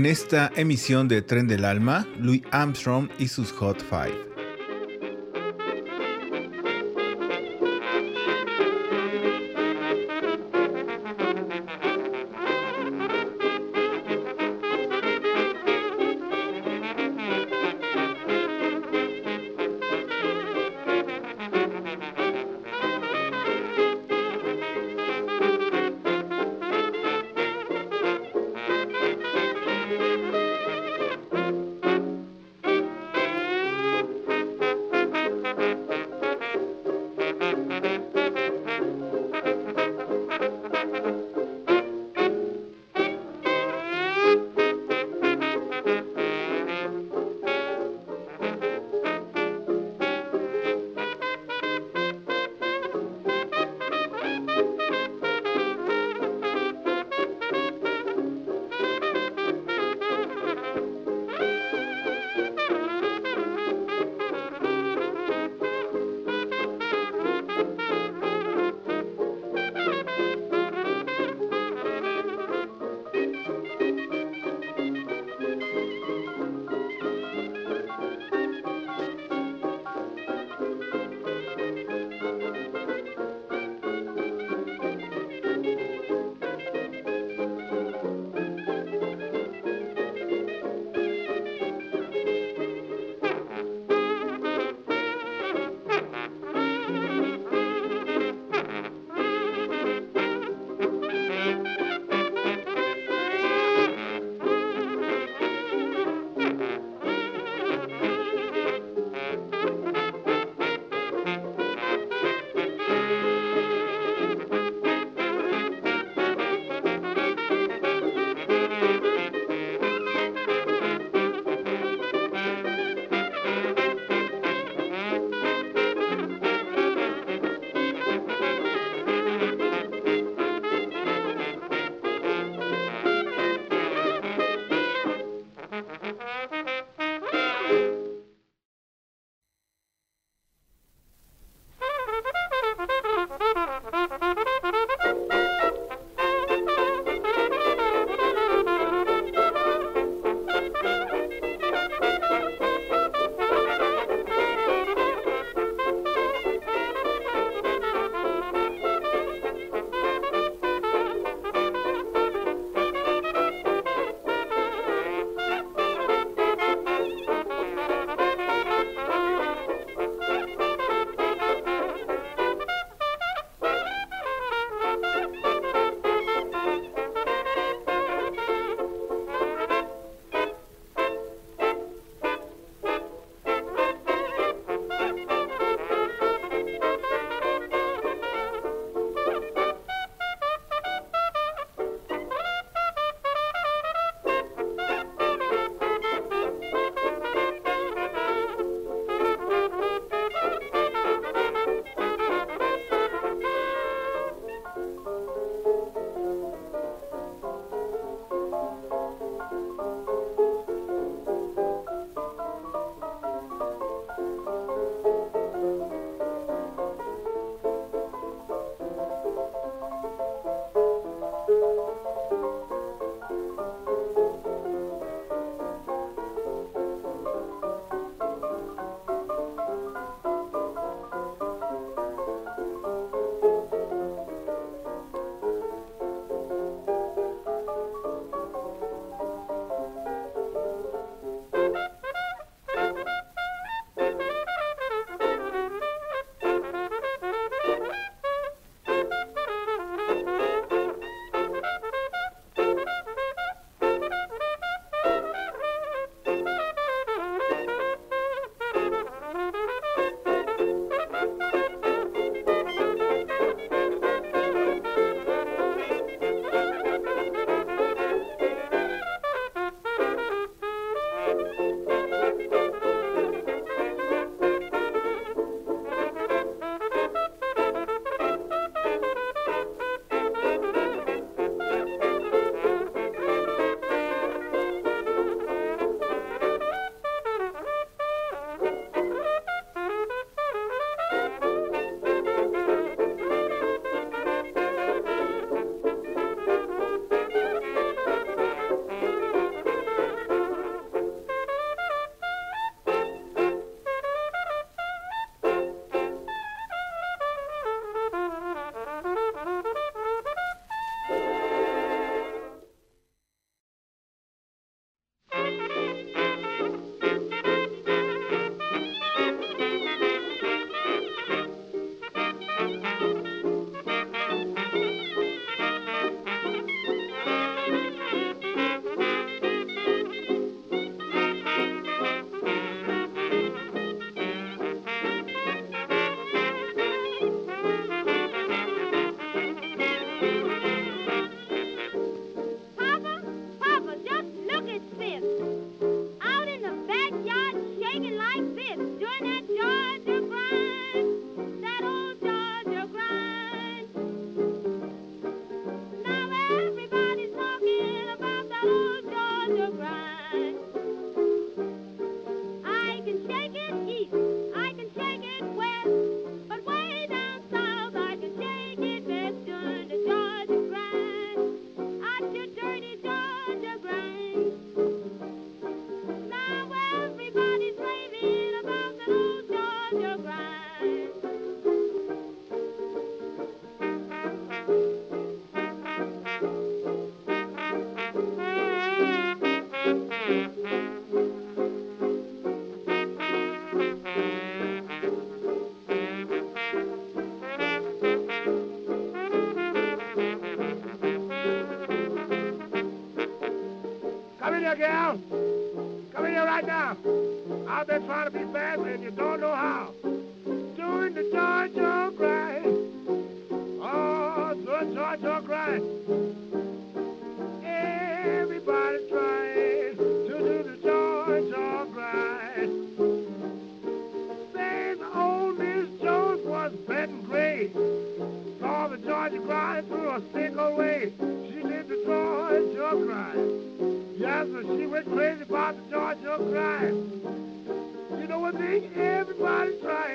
En esta emisión de Tren del Alma, Louis Armstrong y sus Hot Five.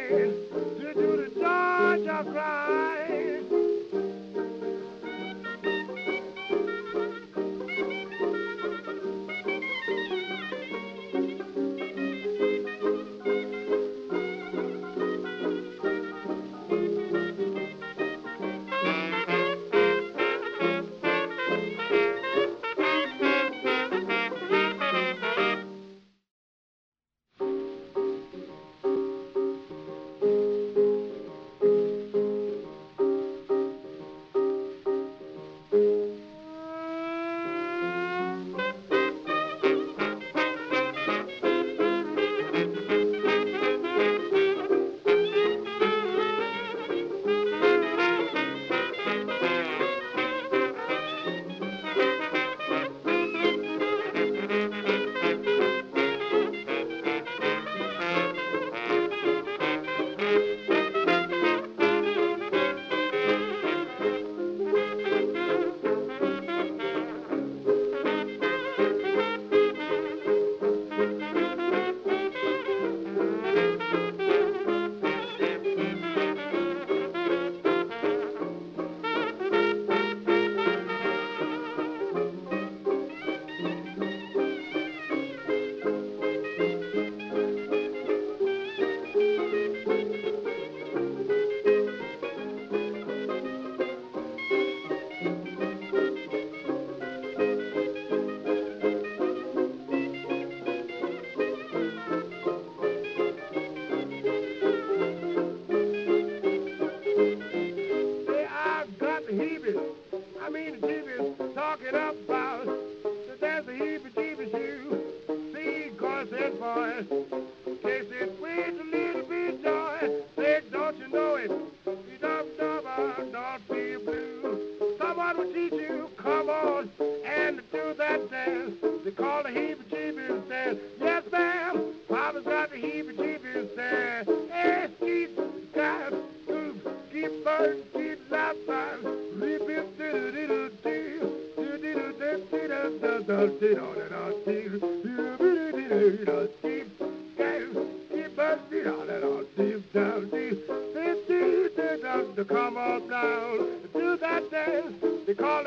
To do the Georgia grind.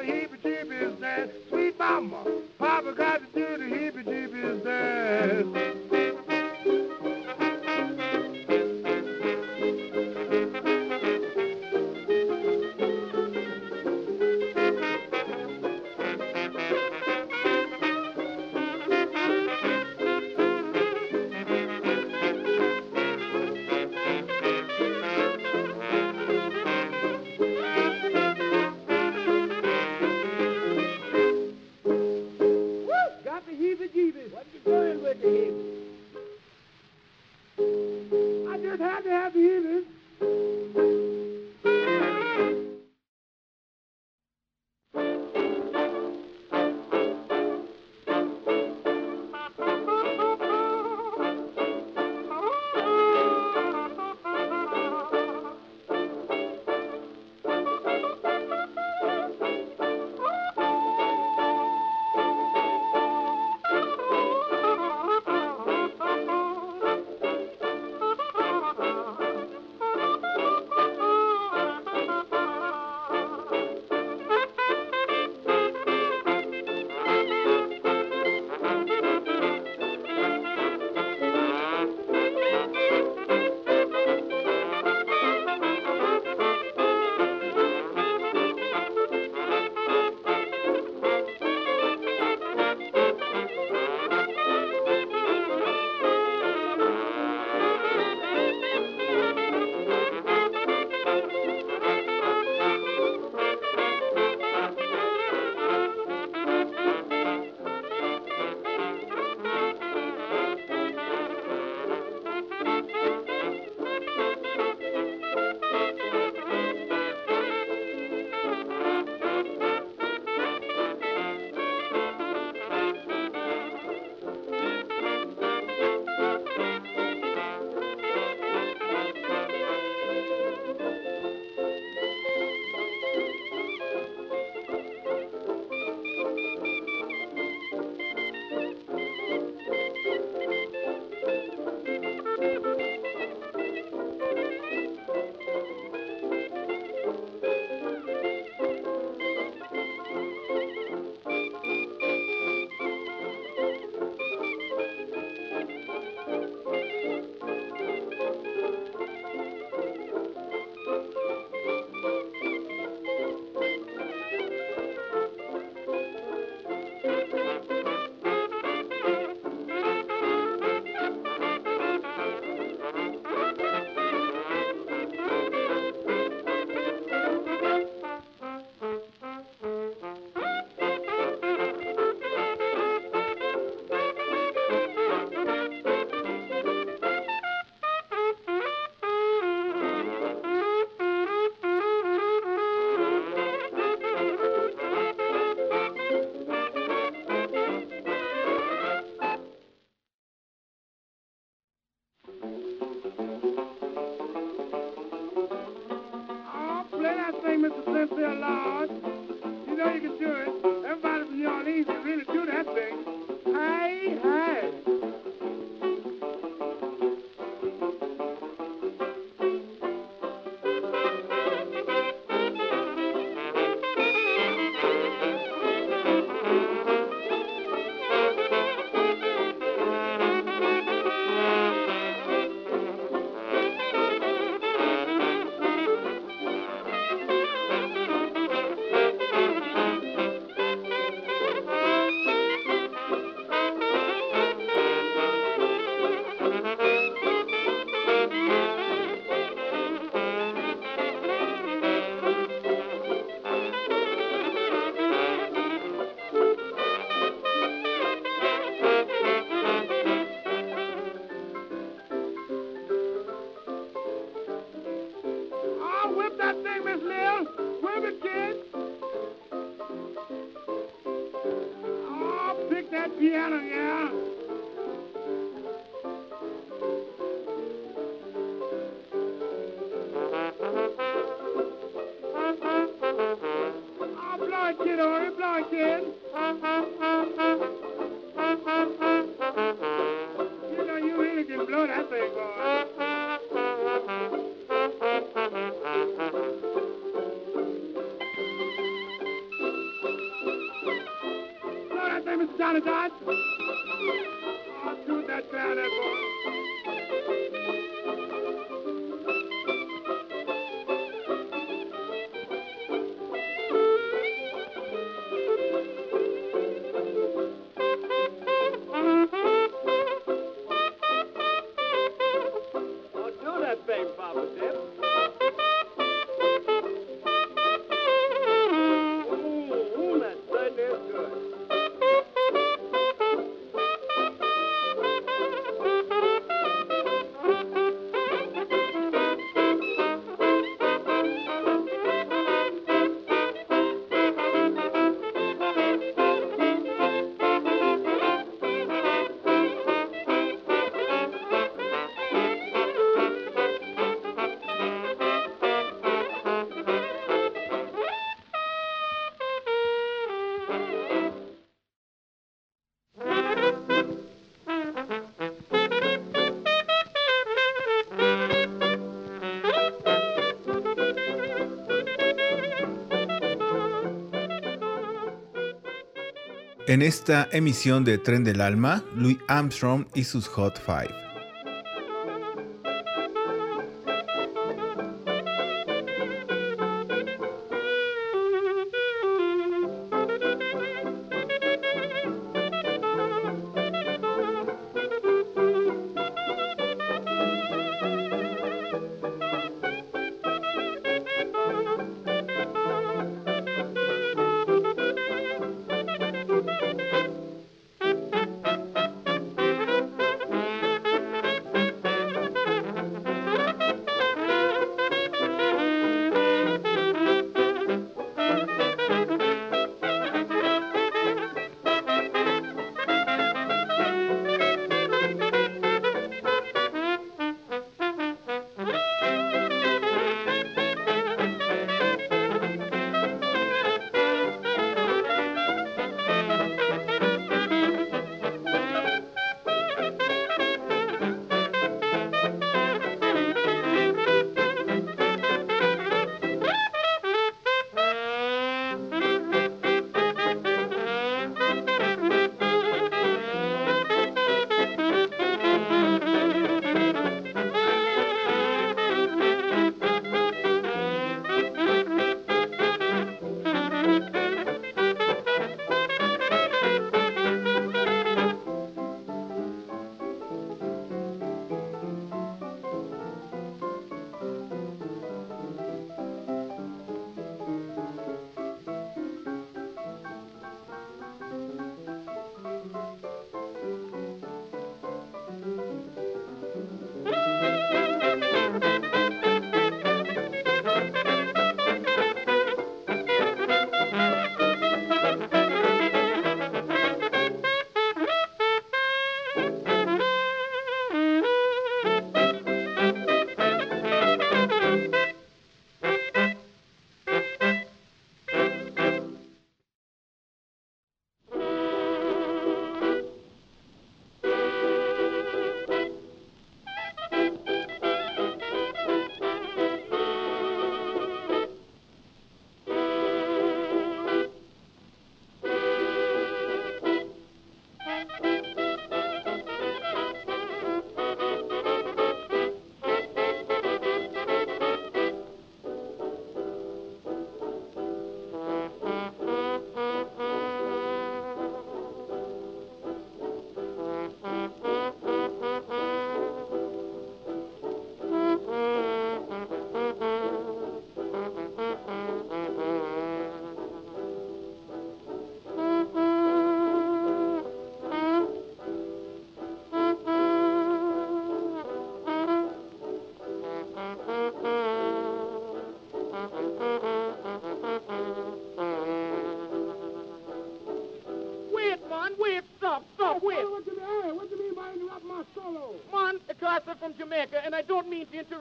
he En esta emisión de Tren del Alma, Louis Armstrong y sus Hot Five.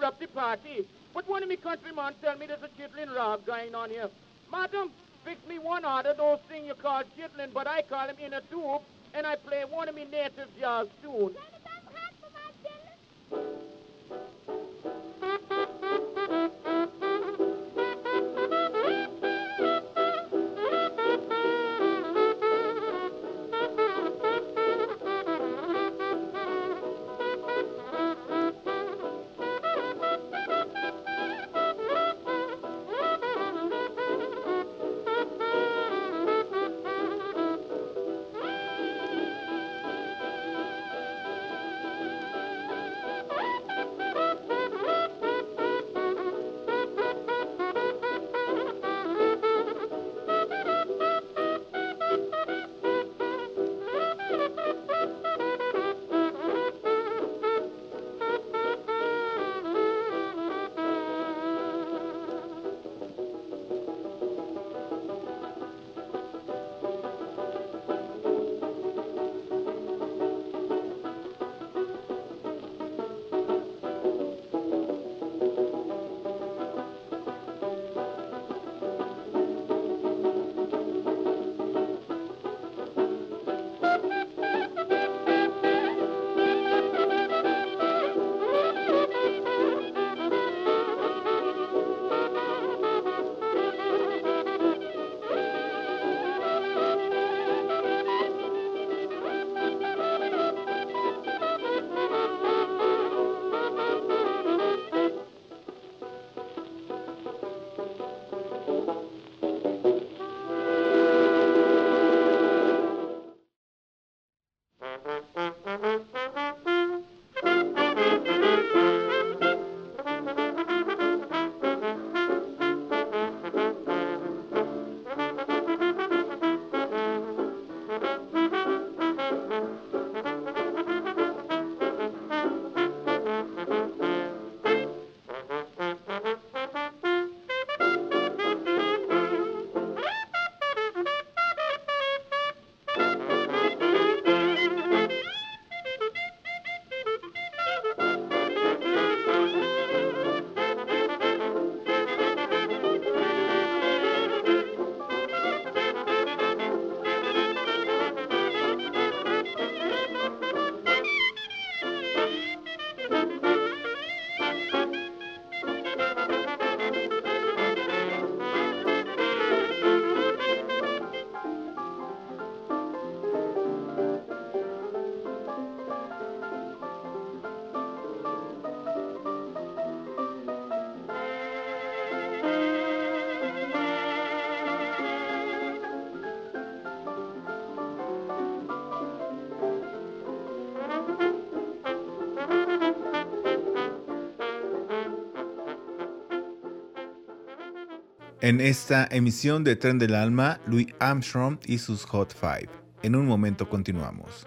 Interrupt the party, but one of me countrymen tell me there's a chitlin rob going on here. Madam, fix me one order, those thing you call chitlin, but I call him in a tube, and I play one of me native jazz tunes. En esta emisión de Tren del Alma, Louis Armstrong y sus Hot Five. En un momento continuamos.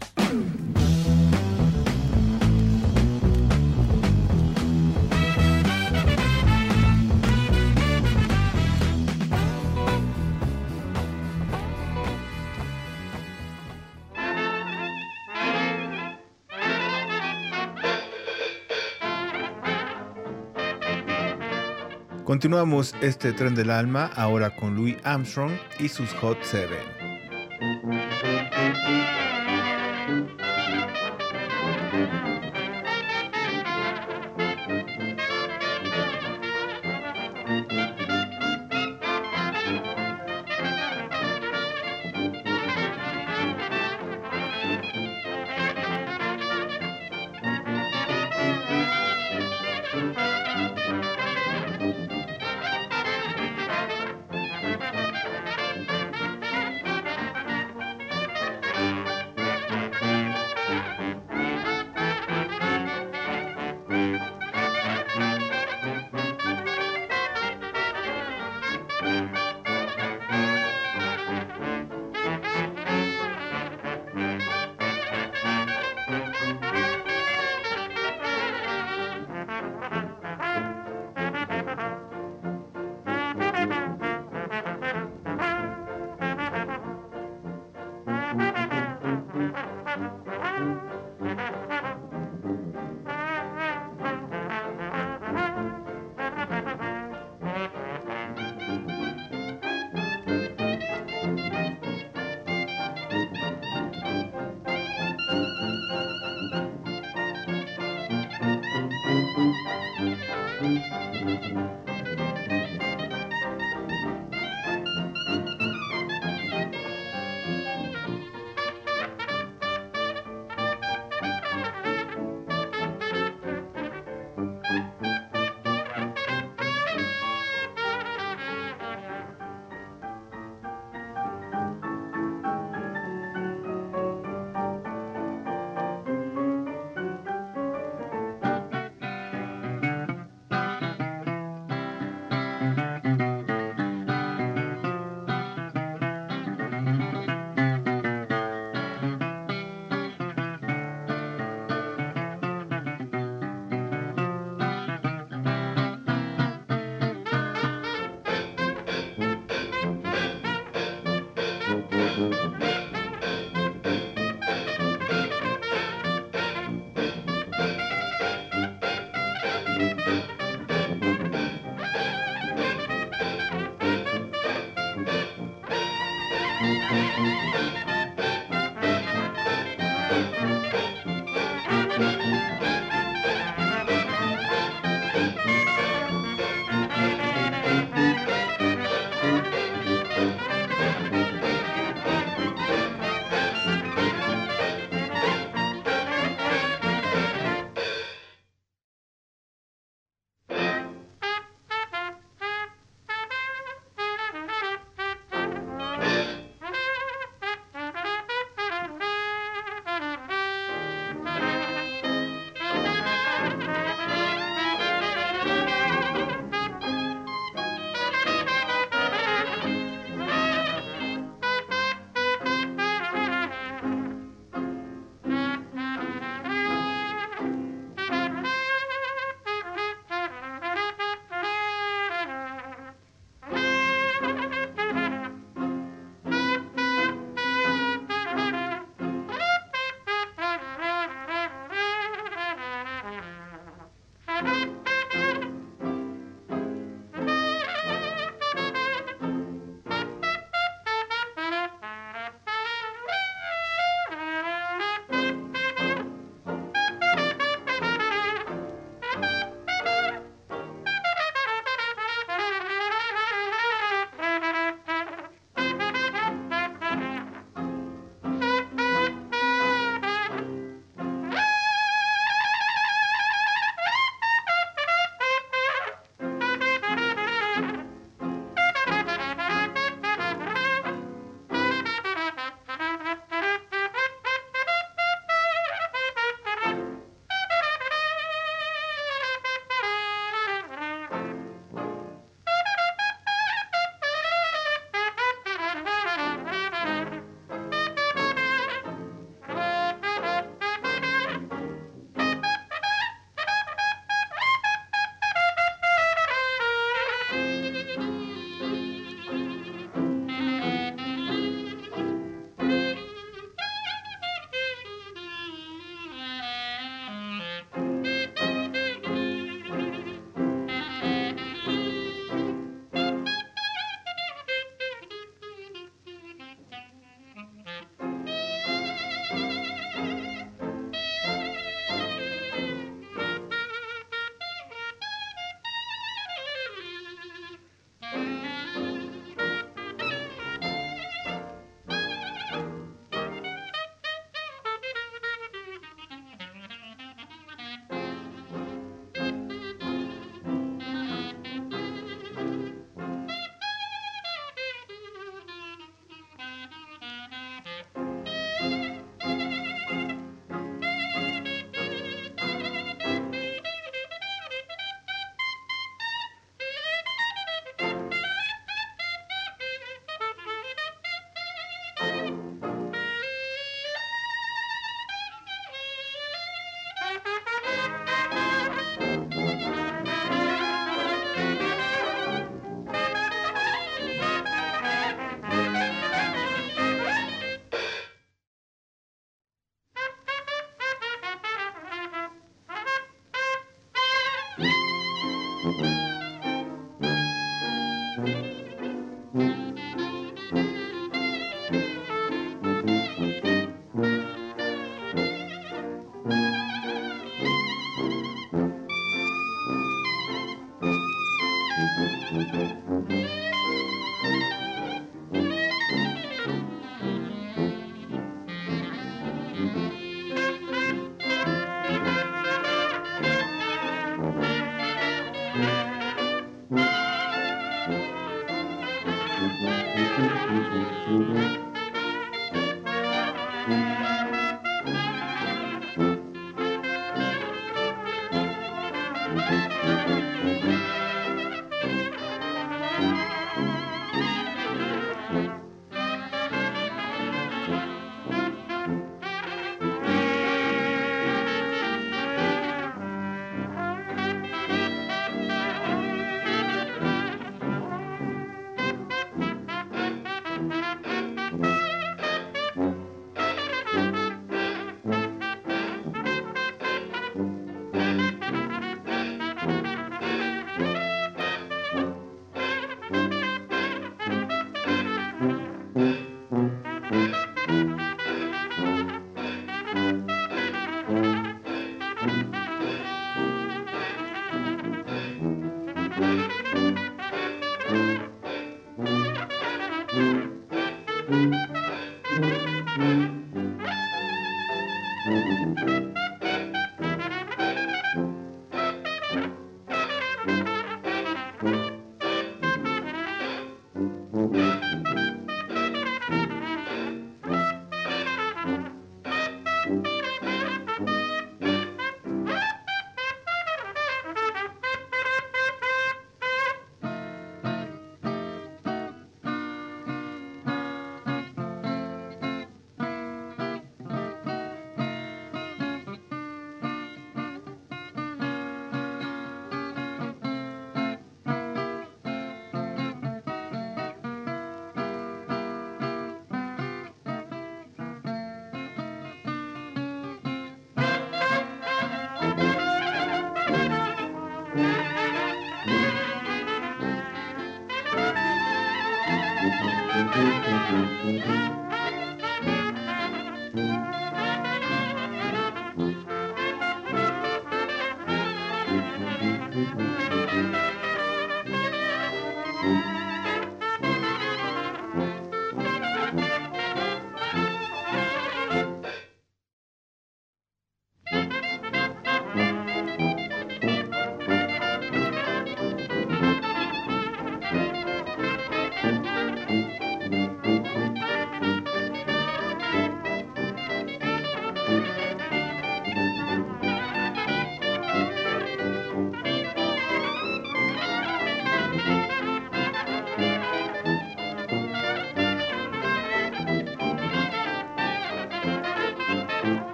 Continuamos este tren del alma ahora con Louis Armstrong y sus Hot Seven.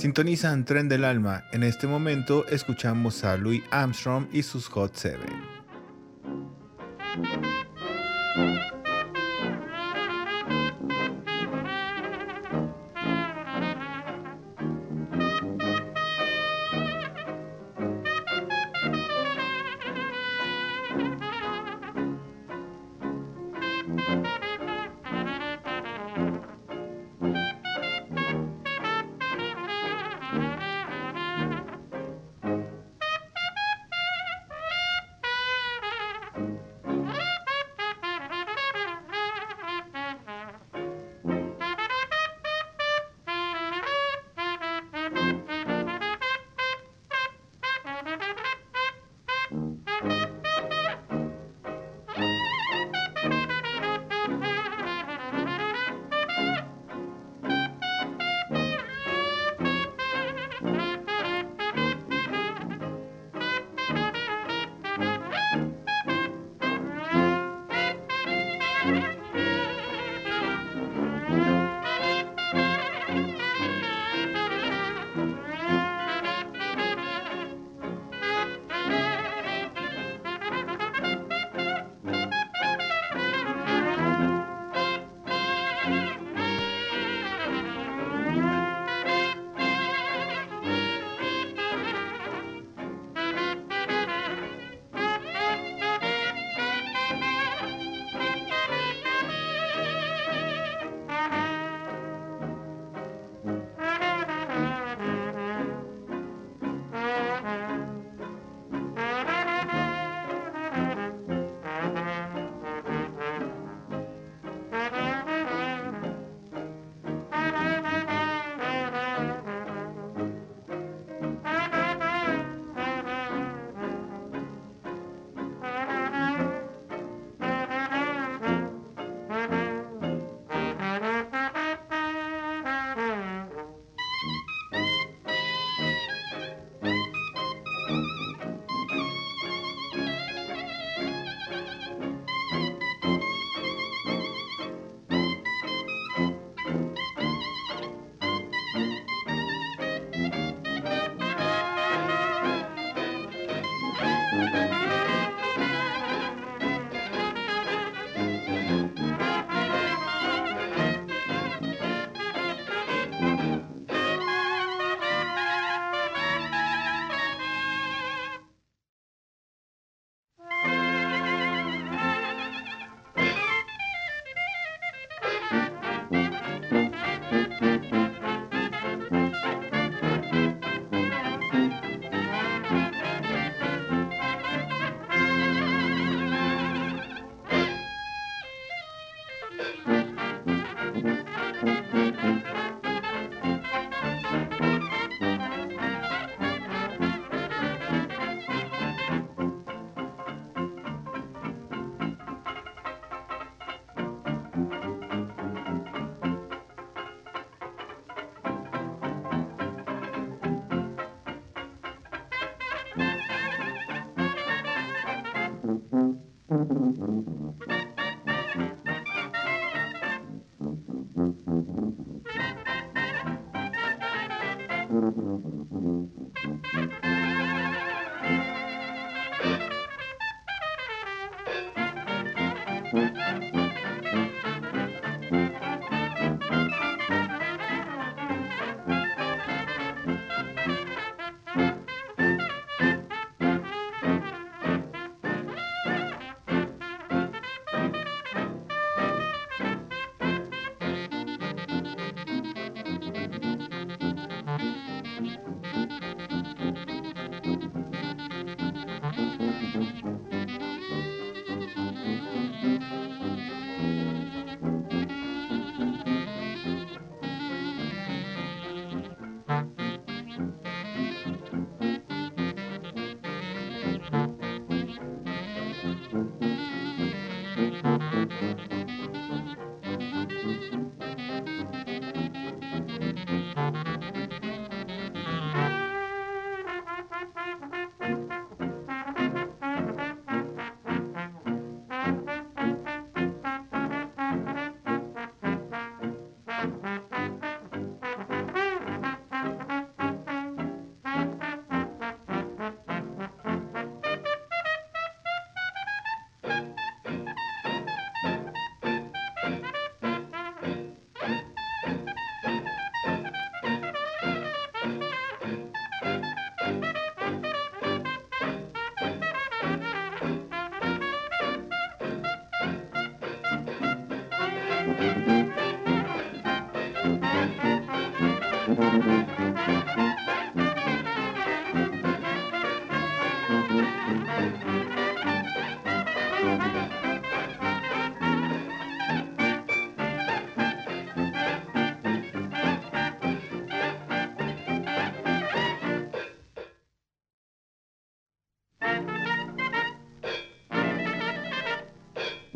Sintonizan Tren del Alma. En este momento escuchamos a Louis Armstrong y sus Hot Seven.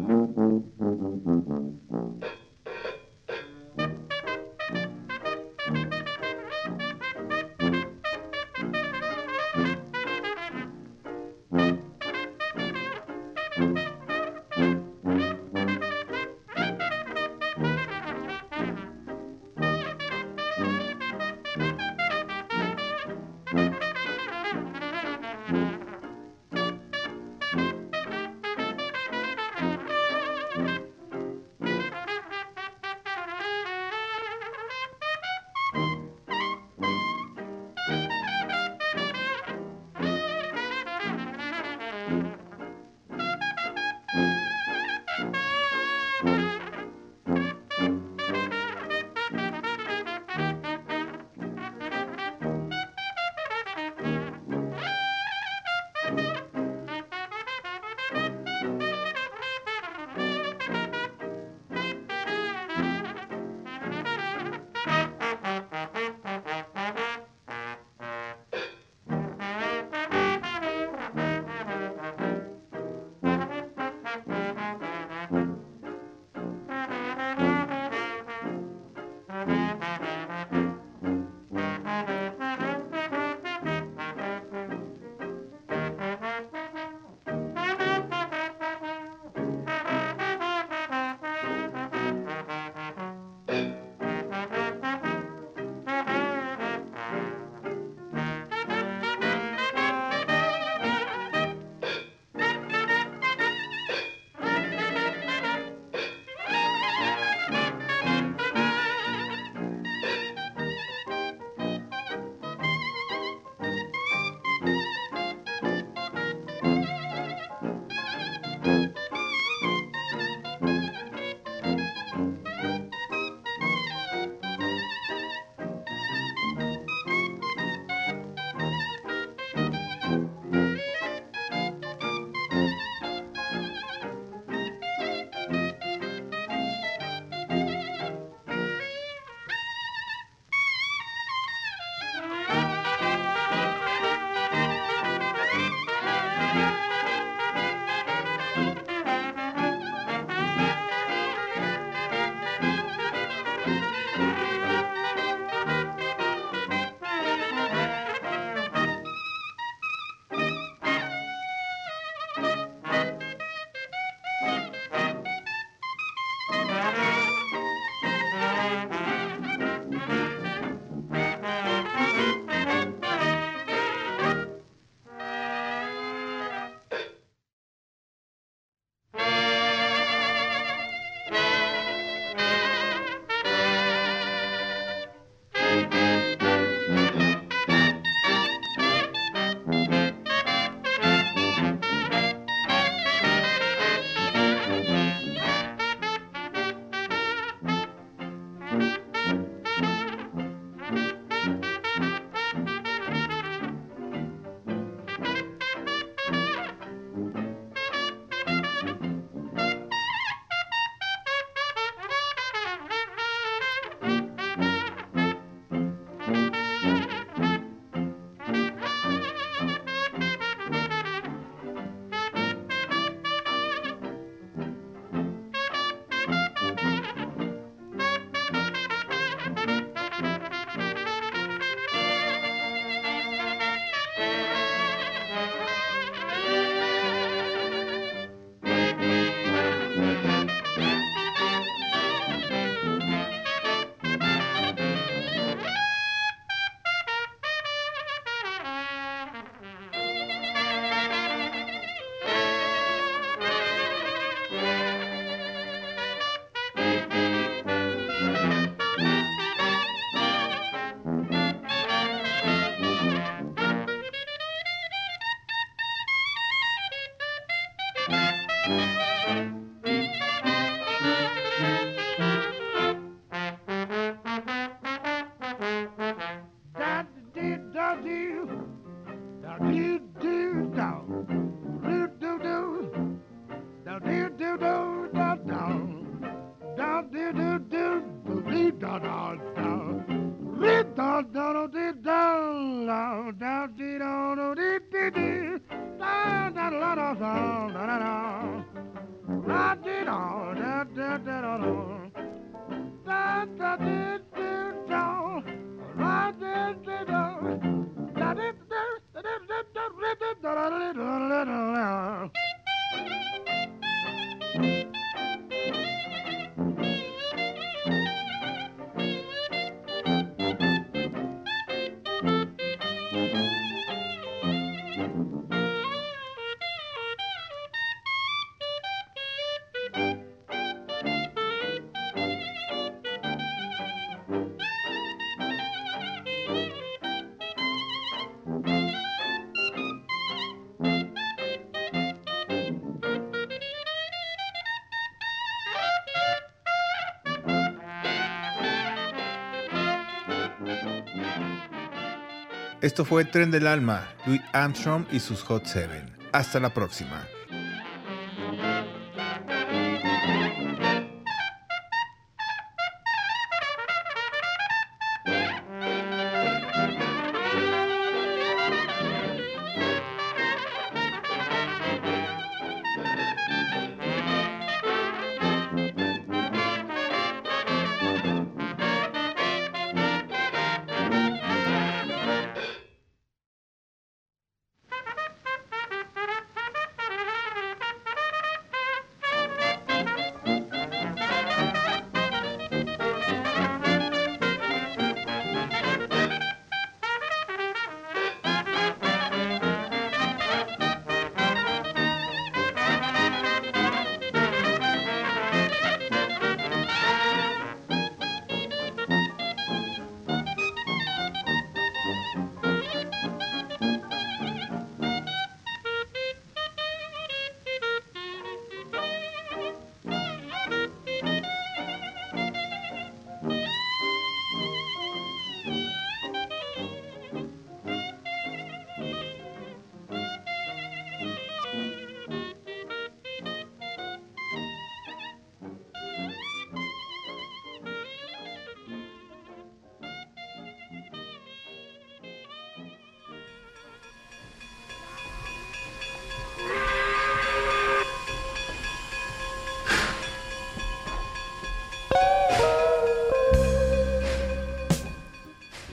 Mm-hmm. da da da Esto fue Tren del Alma, Louis Armstrong y sus Hot Seven. Hasta la próxima.